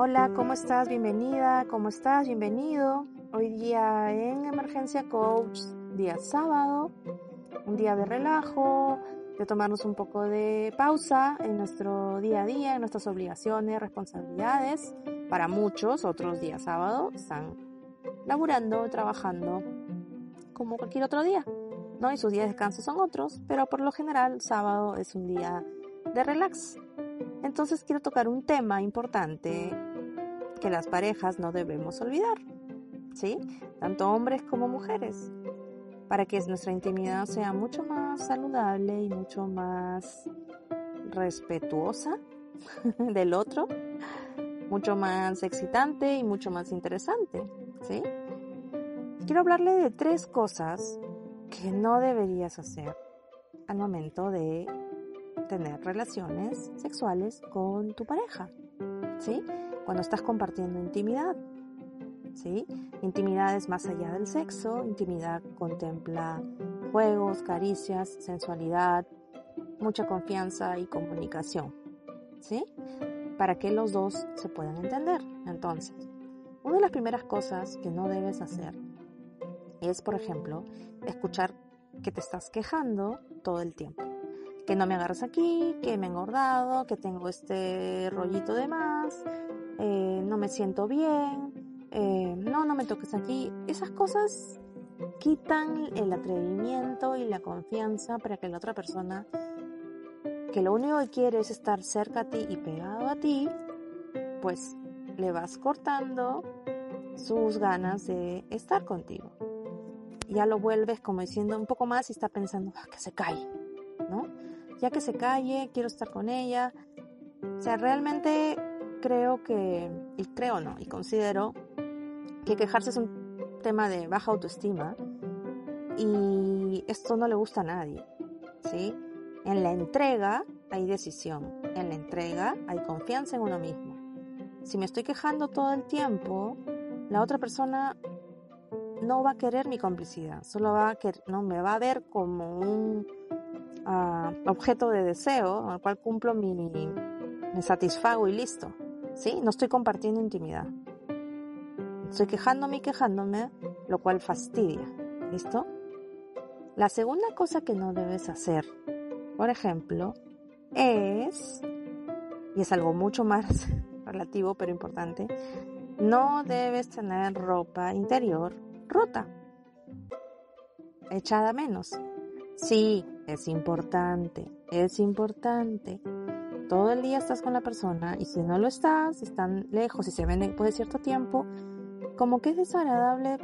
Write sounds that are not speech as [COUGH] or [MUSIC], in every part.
Hola, ¿cómo estás? Bienvenida, ¿cómo estás? Bienvenido. Hoy día en Emergencia Coach, día sábado, un día de relajo, de tomarnos un poco de pausa en nuestro día a día, en nuestras obligaciones, responsabilidades. Para muchos, otros días sábado, están laburando, trabajando, como cualquier otro día, ¿no? Y sus días de descanso son otros, pero por lo general, sábado es un día de relax. Entonces quiero tocar un tema importante que las parejas no debemos olvidar. ¿sí? Tanto hombres como mujeres, para que nuestra intimidad sea mucho más saludable y mucho más respetuosa [LAUGHS] del otro, mucho más excitante y mucho más interesante, ¿sí? Quiero hablarle de tres cosas que no deberías hacer al momento de tener relaciones sexuales con tu pareja, ¿sí? Cuando estás compartiendo intimidad. ¿sí? Intimidad es más allá del sexo, intimidad contempla juegos, caricias, sensualidad, mucha confianza y comunicación, ¿sí? Para que los dos se puedan entender. Entonces, una de las primeras cosas que no debes hacer es, por ejemplo, escuchar que te estás quejando todo el tiempo. Que no me agarras aquí, que me he engordado, que tengo este rollito de más, eh, no me siento bien, eh, no, no me toques aquí. Esas cosas quitan el atrevimiento y la confianza para que la otra persona, que lo único que quiere es estar cerca a ti y pegado a ti, pues le vas cortando sus ganas de estar contigo. Ya lo vuelves como diciendo un poco más y está pensando, ah, que se ¿no? Ya que se calle, quiero estar con ella. O sea, realmente creo que, y creo no, y considero que quejarse es un tema de baja autoestima y esto no le gusta a nadie, ¿sí? En la entrega hay decisión, en la entrega hay confianza en uno mismo. Si me estoy quejando todo el tiempo, la otra persona no va a querer mi complicidad, solo va a no me va a ver como un ah, objeto de deseo al cual cumplo mi, me satisfago y listo. ¿Sí? No estoy compartiendo intimidad. Estoy quejándome y quejándome, lo cual fastidia. ¿Listo? La segunda cosa que no debes hacer, por ejemplo, es, y es algo mucho más [LAUGHS] relativo pero importante, no debes tener ropa interior rota, echada menos. Sí, es importante, es importante. Todo el día estás con la persona y si no lo estás, están lejos y se ven después de cierto tiempo, como que es desagradable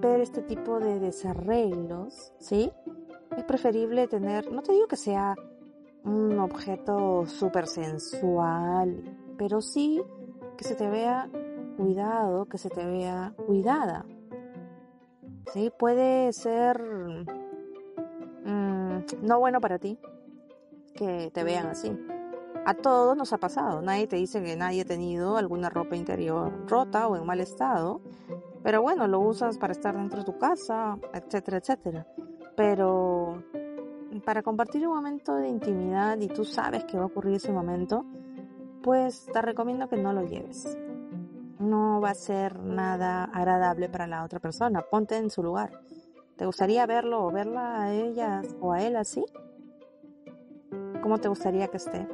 ver este tipo de desarreglos, ¿sí? Es preferible tener, no te digo que sea un objeto súper sensual, pero sí que se te vea cuidado, que se te vea cuidada. ¿Sí? Puede ser no bueno para ti que te vean así. A todos nos ha pasado. Nadie te dice que nadie ha tenido alguna ropa interior rota o en mal estado. Pero bueno, lo usas para estar dentro de tu casa, etcétera, etcétera. Pero para compartir un momento de intimidad y tú sabes que va a ocurrir ese momento, pues te recomiendo que no lo lleves. No va a ser nada agradable para la otra persona. Ponte en su lugar. ¿Te gustaría verlo o verla a ella o a él así? ¿Cómo te gustaría que esté?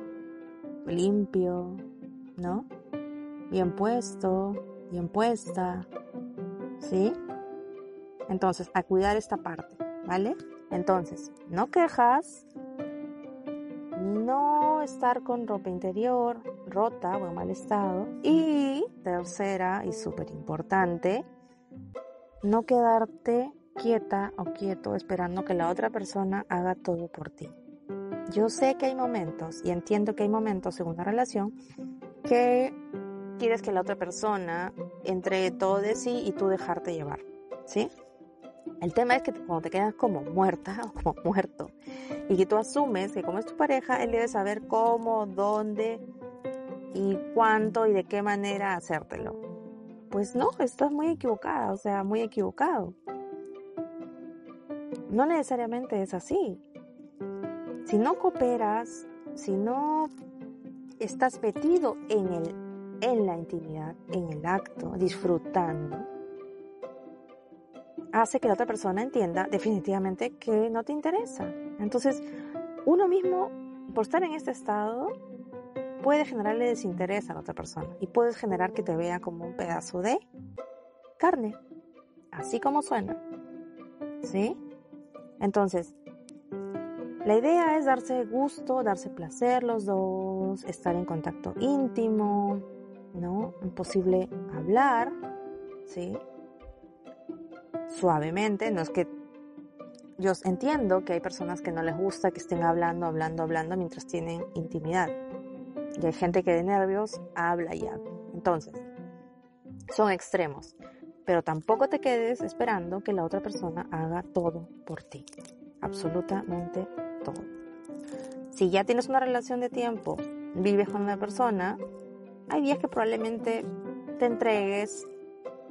limpio, ¿no? Bien puesto, bien puesta, ¿sí? Entonces, a cuidar esta parte, ¿vale? Entonces, no quejas, no estar con ropa interior rota o en mal estado. Y tercera y súper importante, no quedarte quieta o quieto esperando que la otra persona haga todo por ti. Yo sé que hay momentos y entiendo que hay momentos en una relación que quieres que la otra persona entre todo de sí y tú dejarte llevar, ¿sí? El tema es que cuando te quedas como muerta [LAUGHS] o como muerto y que tú asumes que como es tu pareja, él debe saber cómo, dónde y cuánto y de qué manera hacértelo. Pues no, estás muy equivocada, o sea, muy equivocado. No necesariamente es así. Si no cooperas, si no estás metido en, el, en la intimidad, en el acto, disfrutando, hace que la otra persona entienda definitivamente que no te interesa. Entonces, uno mismo, por estar en este estado, puede generarle desinterés a la otra persona y puedes generar que te vea como un pedazo de carne, así como suena. ¿Sí? Entonces, la idea es darse gusto, darse placer los dos, estar en contacto íntimo, ¿no? Imposible hablar, ¿sí? Suavemente, no es que yo entiendo que hay personas que no les gusta que estén hablando, hablando, hablando mientras tienen intimidad. Y hay gente que de nervios habla y habla. Entonces, son extremos. Pero tampoco te quedes esperando que la otra persona haga todo por ti. Absolutamente todo. Si ya tienes una relación de tiempo, vives con una persona, hay días que probablemente te entregues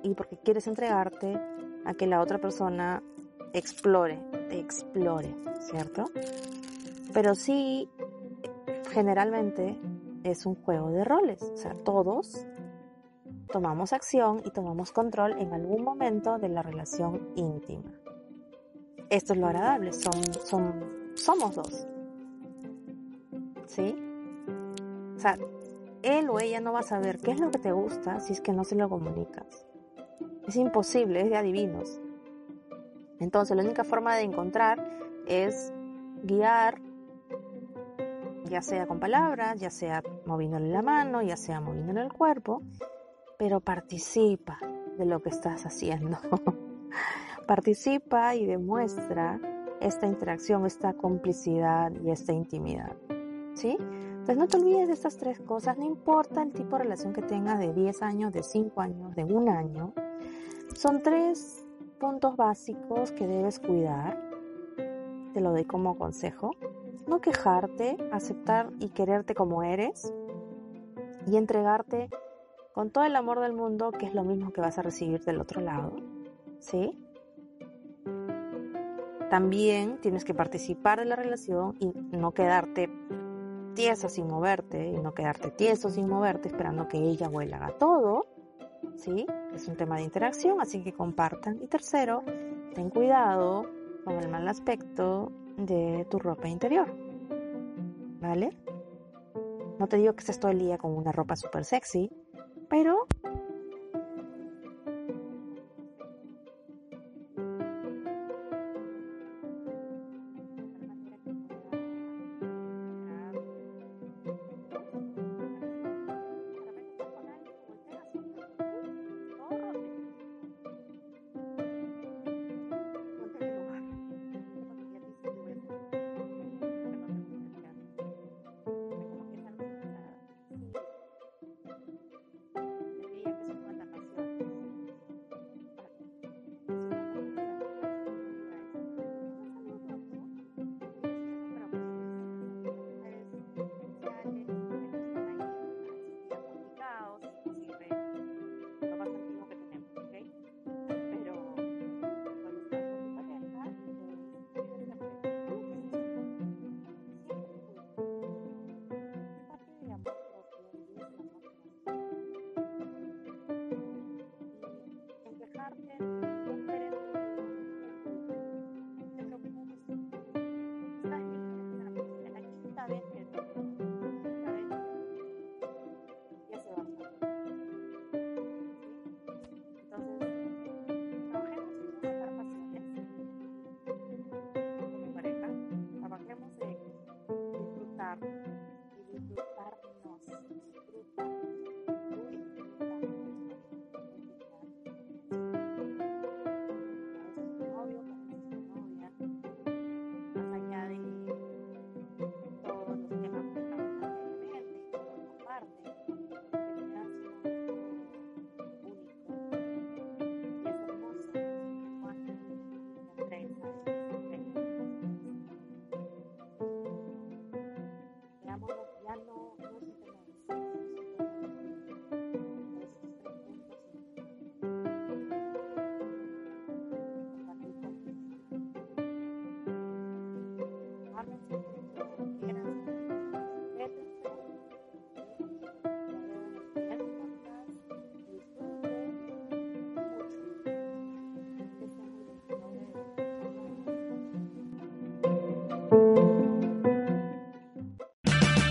y porque quieres entregarte a que la otra persona explore, te explore, ¿cierto? Pero sí, generalmente es un juego de roles. O sea, todos tomamos acción y tomamos control en algún momento de la relación íntima. Esto es lo agradable, son, somos dos. ¿Sí? O sea, él o ella no va a saber qué es lo que te gusta si es que no se lo comunicas. Es imposible, es de adivinos. Entonces, la única forma de encontrar es guiar ya sea con palabras, ya sea moviéndole la mano, ya sea moviéndole el cuerpo, pero participa de lo que estás haciendo. [LAUGHS] participa y demuestra esta interacción, esta complicidad y esta intimidad. ¿Sí? Entonces no te olvides de estas tres cosas, no importa el tipo de relación que tengas de 10 años, de 5 años, de un año. Son tres puntos básicos que debes cuidar. Te lo doy como consejo no quejarte, aceptar y quererte como eres y entregarte con todo el amor del mundo, que es lo mismo que vas a recibir del otro lado. ¿Sí? También tienes que participar de la relación y no quedarte tieso sin moverte y no quedarte tieso sin moverte esperando que ella él haga todo. ¿Sí? Es un tema de interacción, así que compartan. Y tercero, ten cuidado con el mal aspecto de tu ropa interior. ¿Vale? No te digo que estés todo el día con una ropa súper sexy, pero